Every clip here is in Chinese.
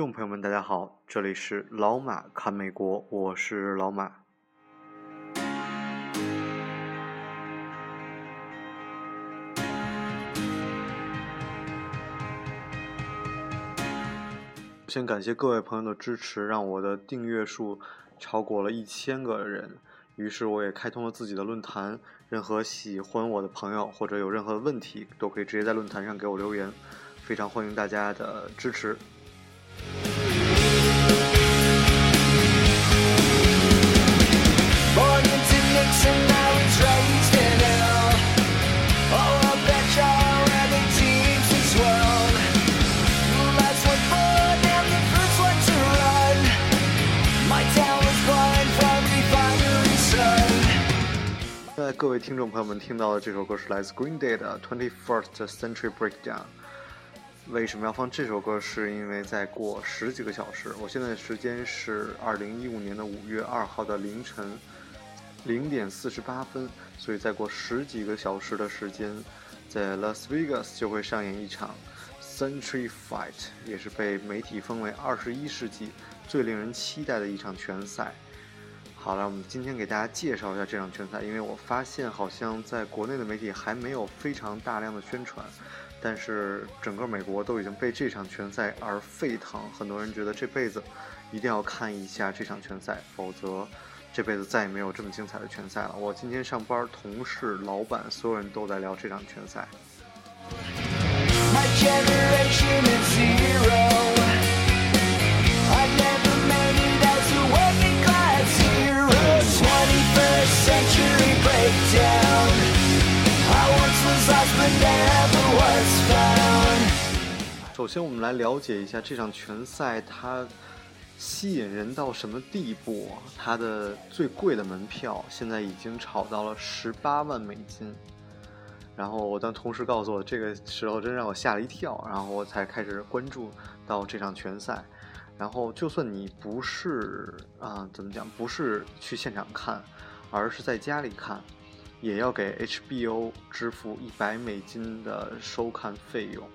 众朋友们，大家好，这里是老马看美国，我是老马。先感谢各位朋友的支持，让我的订阅数超过了一千个人。于是我也开通了自己的论坛，任何喜欢我的朋友或者有任何问题，都可以直接在论坛上给我留言。非常欢迎大家的支持。朋友们听到的这首歌是来自 Green Day 的《Twenty First Century Breakdown》。为什么要放这首歌？是因为再过十几个小时，我现在的时间是二零一五年的五月二号的凌晨零点四十八分，所以再过十几个小时的时间，在 Las Vegas 就会上演一场 Century Fight，也是被媒体封为二十一世纪最令人期待的一场拳赛。好了，我们今天给大家介绍一下这场拳赛，因为我发现好像在国内的媒体还没有非常大量的宣传。但是整个美国都已经被这场拳赛而沸腾，很多人觉得这辈子一定要看一下这场拳赛，否则这辈子再也没有这么精彩的拳赛了。我今天上班，同事、老板，所有人都在聊这场拳赛。首先，我们来了解一下这场拳赛，它吸引人到什么地步？它的最贵的门票现在已经炒到了十八万美金。然后我当同事告诉我这个时候，真让我吓了一跳。然后我才开始关注到这场拳赛。然后，就算你不是啊，怎么讲，不是去现场看，而是在家里看，也要给 HBO 支付一百美金的收看费用。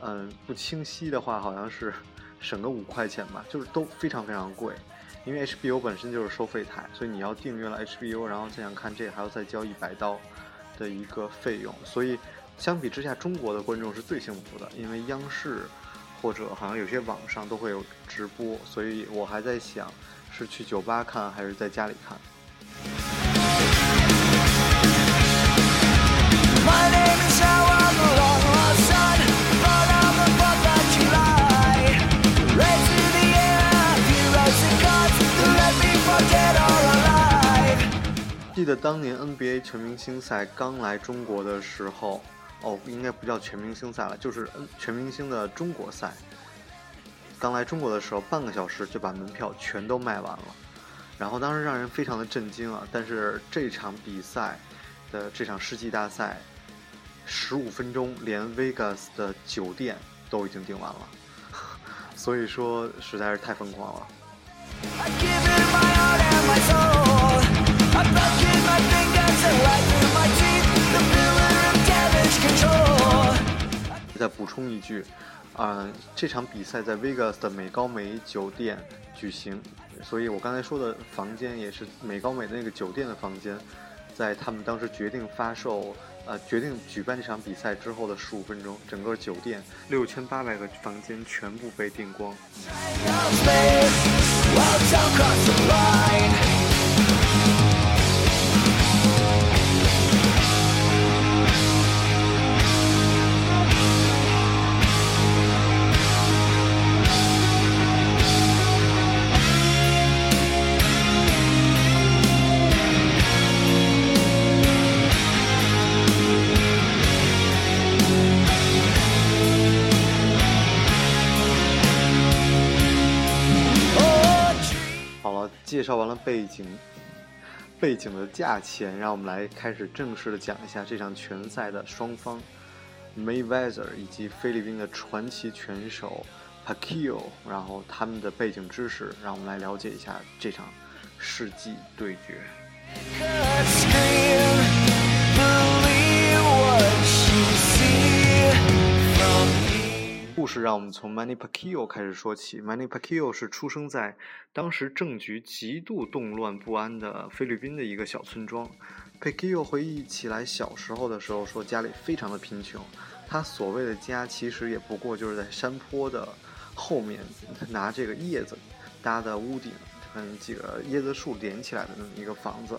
嗯，不清晰的话，好像是 省个五块钱吧，就是都非常非常贵，因为 HBO 本身就是收费台，所以你要订阅了 HBO，然后再想看这个，还要再交一百刀的一个费用，所以相比之下，中国的观众是最幸福的，因为央视或者好像有些网上都会有直播，所以我还在想，是去酒吧看还是在家里看。记得当年 NBA 全明星赛刚来中国的时候，哦，应该不叫全明星赛了，就是 N 全明星的中国赛。刚来中国的时候，半个小时就把门票全都卖完了，然后当时让人非常的震惊啊！但是这场比赛的这场世纪大赛，十五分钟连 Vegas 的酒店都已经订完了，所以说实在是太疯狂了。再补充一句，啊，这场比赛在 Vegas 的美高美酒店举行，所以我刚才说的房间也是美高美那个酒店的房间，在他们当时决定发售，呃，决定举办这场比赛之后的十五分钟，整个酒店六千八百个房间全部被订光。介绍完了背景，背景的价钱，让我们来开始正式的讲一下这场拳赛的双方，Mayweather 以及菲律宾的传奇拳手 Pacquiao，然后他们的背景知识，让我们来了解一下这场世纪对决。让我们从 Manny Pacquiao 开始说起。Manny Pacquiao 是出生在当时政局极度动乱不安的菲律宾的一个小村庄。Pacquiao 回忆起来小时候的时候，说家里非常的贫穷，他所谓的家其实也不过就是在山坡的后面拿这个叶子搭的屋顶，跟几个椰子树连起来的那么一个房子。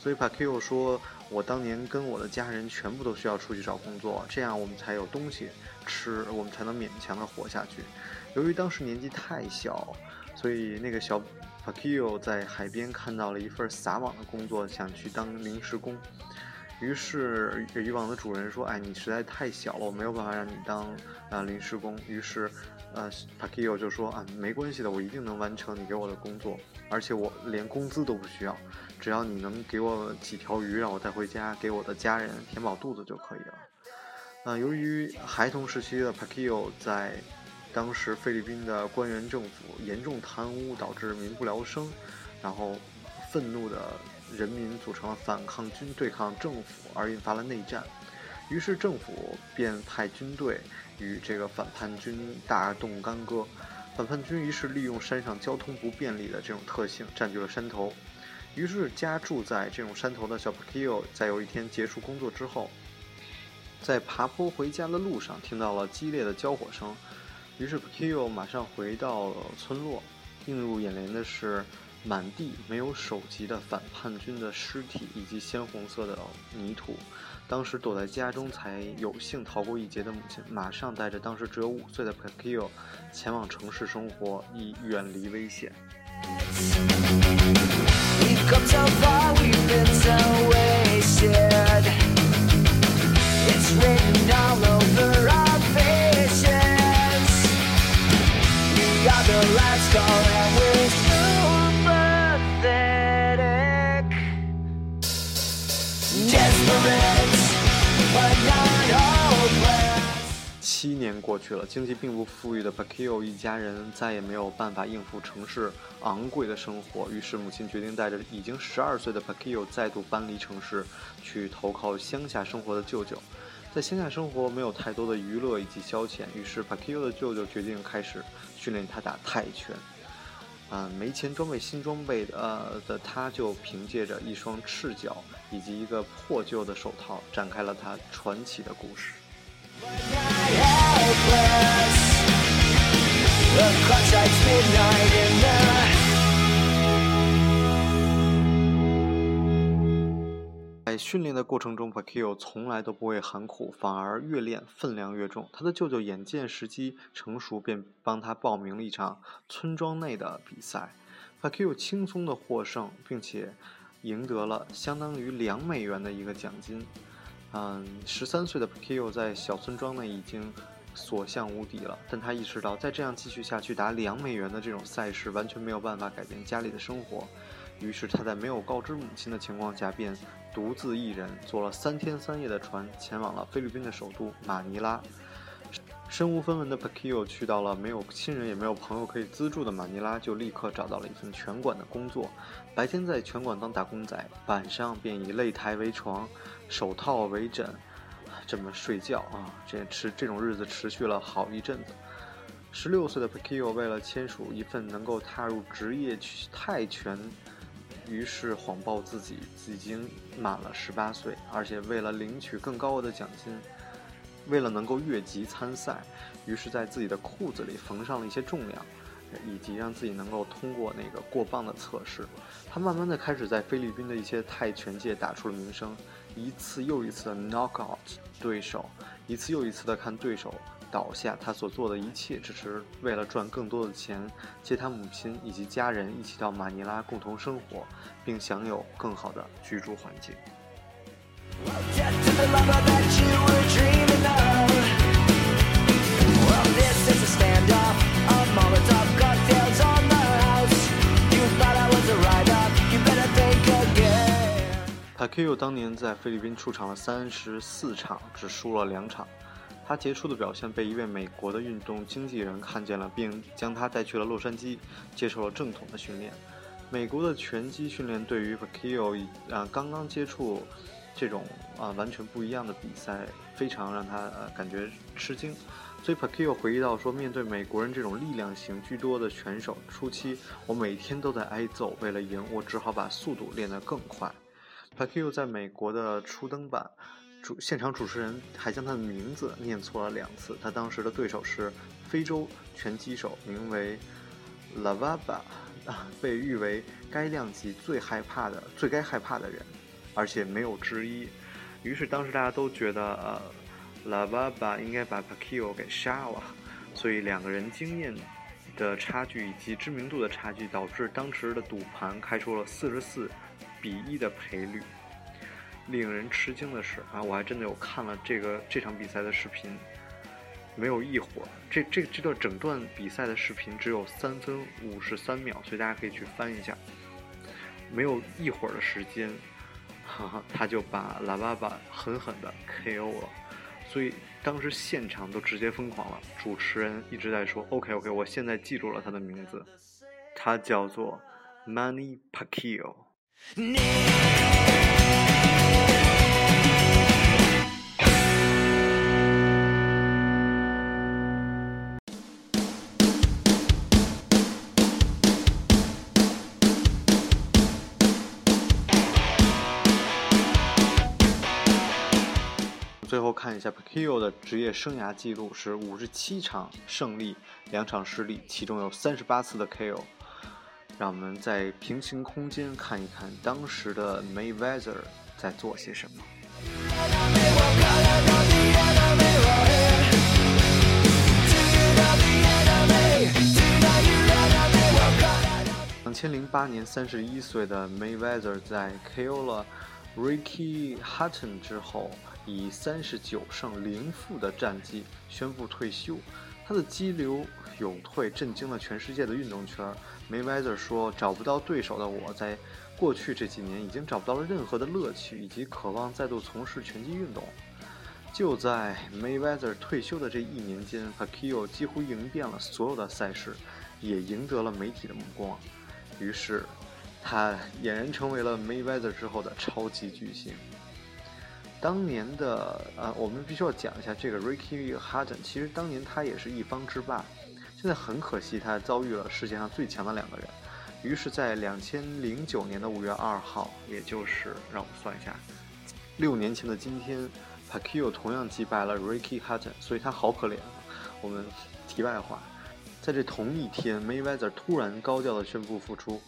所以 Pacquiao 说：“我当年跟我的家人全部都需要出去找工作，这样我们才有东西吃，我们才能勉强的活下去。由于当时年纪太小，所以那个小 Pacio 在海边看到了一份撒网的工作，想去当临时工。于是渔网的主人说：‘哎，你实在太小了，我没有办法让你当啊临时工。’于是，呃 Pacio 就说：‘啊，没关系的，我一定能完成你给我的工作，而且我连工资都不需要。’”只要你能给我几条鱼，让我带回家给我的家人填饱肚子就可以了。那由于孩童时期的 Pacquiao 在当时菲律宾的官员政府严重贪污，导致民不聊生，然后愤怒的人民组成了反抗军对抗政府，而引发了内战。于是政府便派军队与这个反叛军大动干戈。反叛军于是利用山上交通不便利的这种特性，占据了山头。于是，家住在这种山头的小 Pacquiao 在有一天结束工作之后，在爬坡回家的路上听到了激烈的交火声。于是 Pacquiao 马上回到了村落，映入眼帘的是满地没有首级的反叛军的尸体以及鲜红色的泥土。当时躲在家中才有幸逃过一劫的母亲，马上带着当时只有五岁的 Pacquiao 前往城市生活，以远离危险 we cut out by we meant to waste it。七年过去了，经济并不富裕的 Pacquiao 一家人再也没有办法应付城市昂贵的生活，于是母亲决定带着已经十二岁的 Pacquiao 再度搬离城市，去投靠乡下生活的舅舅。在乡下生活没有太多的娱乐以及消遣，于是 Pacquiao 的舅舅决定开始训练他打泰拳。啊，没钱装备新装备的呃的他，就凭借着一双赤脚以及一个破旧的手套，展开了他传奇的故事。训练的过程中，Pacquiao 从来都不会喊苦，反而越练分量越重。他的舅舅眼见时机成熟，便帮他报名了一场村庄内的比赛。Pacquiao 轻松的获胜，并且赢得了相当于两美元的一个奖金。嗯，十三岁的 Pacquiao 在小村庄内已经所向无敌了，但他意识到再这样继续下去，打两美元的这种赛事完全没有办法改变家里的生活。于是他在没有告知母亲的情况下，便独自一人坐了三天三夜的船，前往了菲律宾的首都马尼拉。身无分文的 Pacquiao 去到了没有亲人也没有朋友可以资助的马尼拉，就立刻找到了一份拳馆的工作。白天在拳馆当打工仔，晚上便以擂台为床，手套为枕，这么睡觉啊！这持这种日子持续了好一阵子。十六岁的 Pacquiao 为了签署一份能够踏入职业泰拳，于是谎报自己已经满了十八岁，而且为了领取更高额的奖金。为了能够越级参赛，于是在自己的裤子里缝上了一些重量，以及让自己能够通过那个过磅的测试。他慢慢的开始在菲律宾的一些泰拳界打出了名声，一次又一次的 knock out 对手，一次又一次的看对手倒下。他所做的一切，只是为了赚更多的钱，接他母亲以及家人一起到马尼拉共同生活，并享有更好的居住环境。Pacquiao 当年在菲律宾出场了三十四场，只输了两场。他杰出的表现被一位美国的运动经纪人看见了，并将他带去了洛杉矶，接受了正统的训练。美国的拳击训练对于 Pacquiao 啊刚刚接触这种啊完全不一样的比赛，非常让他呃感觉吃惊。所以 Pacquiao 回忆到说，面对美国人这种力量型居多的选手，初期我每天都在挨揍，为了赢，我只好把速度练得更快。Pacquiao 在美国的初登板，主现场主持人还将他的名字念错了两次。他当时的对手是非洲拳击手，名为 Lavaba，被誉为该量级最害怕的、最该害怕的人，而且没有之一。于是当时大家都觉得，呃。拉瓦巴应该把帕奎奥给杀了，所以两个人经验的差距以及知名度的差距，导致当时的赌盘开出了四十四比一的赔率。令人吃惊的是啊，我还真的有看了这个这场比赛的视频，没有一会儿，这这这段整段比赛的视频只有三分五十三秒，所以大家可以去翻一下，没有一会儿的时间，哈哈，他就把拉巴巴狠狠的 KO 了。所以当时现场都直接疯狂了，主持人一直在说：“OK OK，我现在记住了他的名字，他叫做 Manny Pacquiao。”看一下 Pacquiao 的职业生涯记录是五十七场胜利，两场失利，其中有三十八次的 KO。让我们在平行空间看一看当时的 Mayweather 在做些什么。两千零八年，三十一岁的 Mayweather 在 KO 了 Ricky Hatton 之后。以三十九胜零负的战绩宣布退休，他的激流勇退震惊了全世界的运动圈。Mayweather 说：“找不到对手的我在过去这几年已经找不到了任何的乐趣以及渴望再度从事拳击运动。”就在 Mayweather 退休的这一年间 p a c q u i o 几乎赢遍了所有的赛事，也赢得了媒体的目光。于是，他俨然成为了 Mayweather 之后的超级巨星。当年的呃，我们必须要讲一下这个 Ricky Hatton。其实当年他也是一方之霸，现在很可惜他遭遇了世界上最强的两个人。于是，在两千零九年的五月二号，也就是让我们算一下，六年前的今天，Pacquiao 同样击败了 Ricky Hatton，所以他好可怜。我们题外话，在这同一天，Mayweather 突然高调的宣布复出，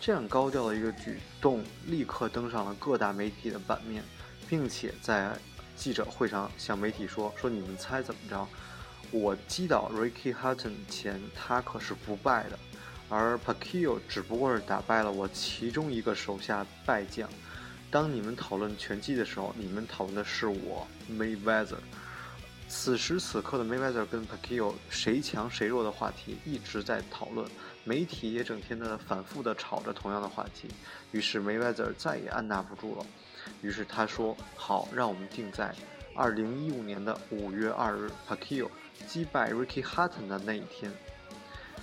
这样高调的一个举动，立刻登上了各大媒体的版面。并且在记者会上向媒体说：“说你们猜怎么着？我击倒 Ricky Hatton 前，他可是不败的，而 Pacquiao 只不过是打败了我其中一个手下败将。当你们讨论拳击的时候，你们讨论的是我 Mayweather。此时此刻的 Mayweather 跟 Pacquiao 谁强谁弱的话题一直在讨论，媒体也整天的反复的吵着同样的话题。于是 Mayweather 再也按捺不住了。”于是他说：“好，让我们定在二零一五年的五月二日，Pacquiao 击败 Ricky Hatton 的那一天，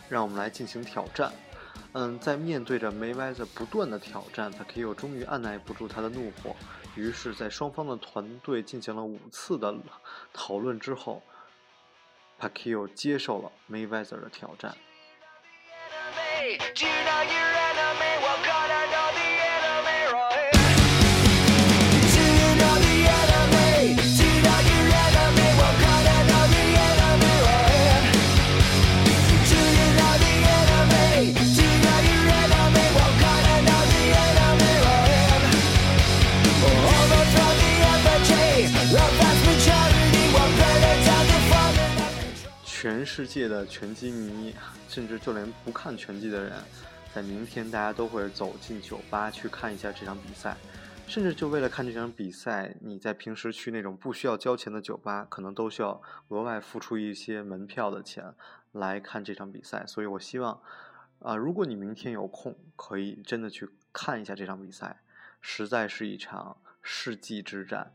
让我们来进行挑战。”嗯，在面对着 Mayweather 不断的挑战，Pacquiao 终于按耐不住他的怒火。于是，在双方的团队进行了五次的讨论之后，Pacquiao 接受了 Mayweather 的挑战。全世界的拳击迷，甚至就连不看拳击的人，在明天大家都会走进酒吧去看一下这场比赛，甚至就为了看这场比赛，你在平时去那种不需要交钱的酒吧，可能都需要额外付出一些门票的钱来看这场比赛。所以我希望，啊，如果你明天有空，可以真的去看一下这场比赛，实在是一场世纪之战。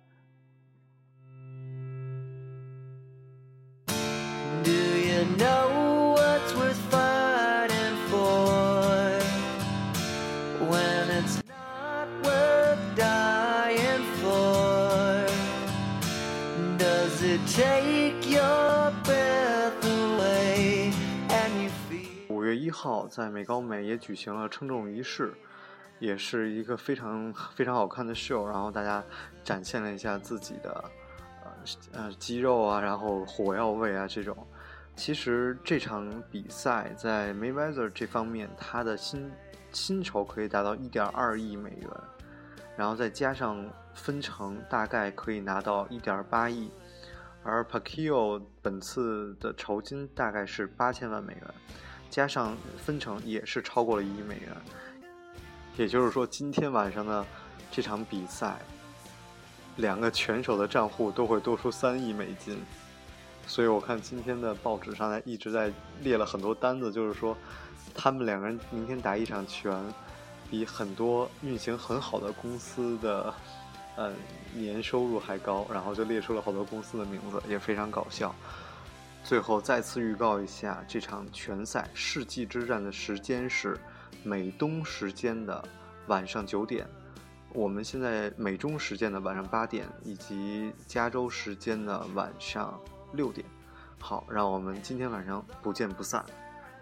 Know what's worth fighting for when it's not worth dying for. 五月一号，在美高美也举行了称重仪式，也是一个非常非常好看的秀。然后大家展现了一下自己的呃呃肌肉啊，然后火药味啊这种。其实这场比赛在 Mayweather 这方面，他的薪薪酬可以达到一点二亿美元，然后再加上分成，大概可以拿到一点八亿。而 Pacquiao 本次的酬金大概是八千万美元，加上分成也是超过了一亿美元。也就是说，今天晚上的这场比赛，两个拳手的账户都会多出三亿美金。所以我看今天的报纸上呢一直在列了很多单子，就是说他们两个人明天打一场拳，比很多运行很好的公司的呃年收入还高，然后就列出了好多公司的名字，也非常搞笑。最后再次预告一下，这场拳赛世纪之战的时间是美东时间的晚上九点，我们现在美中时间的晚上八点，以及加州时间的晚上。六点，好，让我们今天晚上不见不散。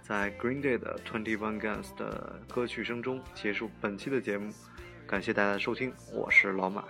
在 Green Day 的 Twenty One Guns 的歌曲声中结束本期的节目，感谢大家的收听，我是老马。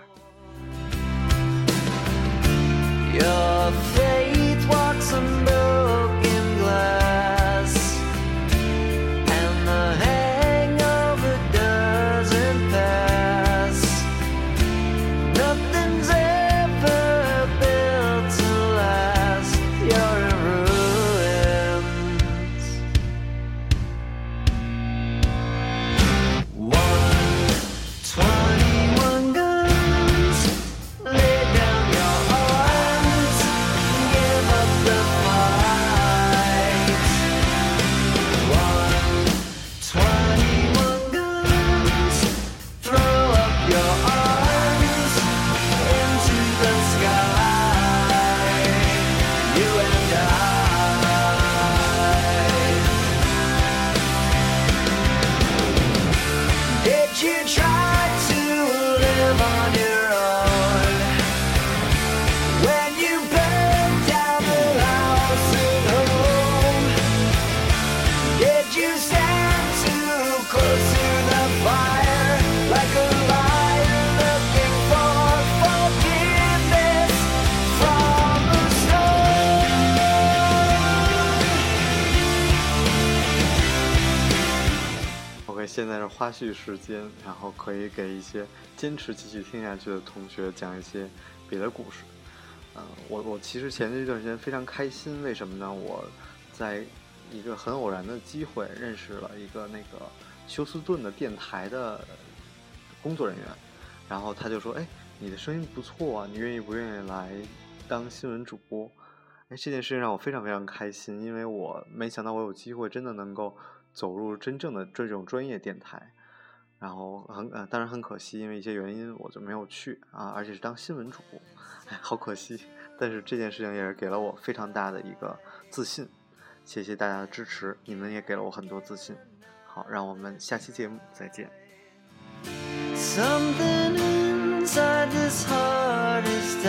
can't try. 现在是花絮时间，然后可以给一些坚持继续听下去的同学讲一些别的故事。嗯，我我其实前一段时间非常开心，为什么呢？我在一个很偶然的机会认识了一个那个休斯顿的电台的工作人员，然后他就说：“哎，你的声音不错啊，你愿意不愿意来当新闻主播？”哎，这件事情让我非常非常开心，因为我没想到我有机会真的能够。走入真正的这种专业电台，然后很呃，当然很可惜，因为一些原因我就没有去啊，而且是当新闻主播，哎，好可惜。但是这件事情也是给了我非常大的一个自信，谢谢大家的支持，你们也给了我很多自信。好，让我们下期节目再见。Something inside this heart is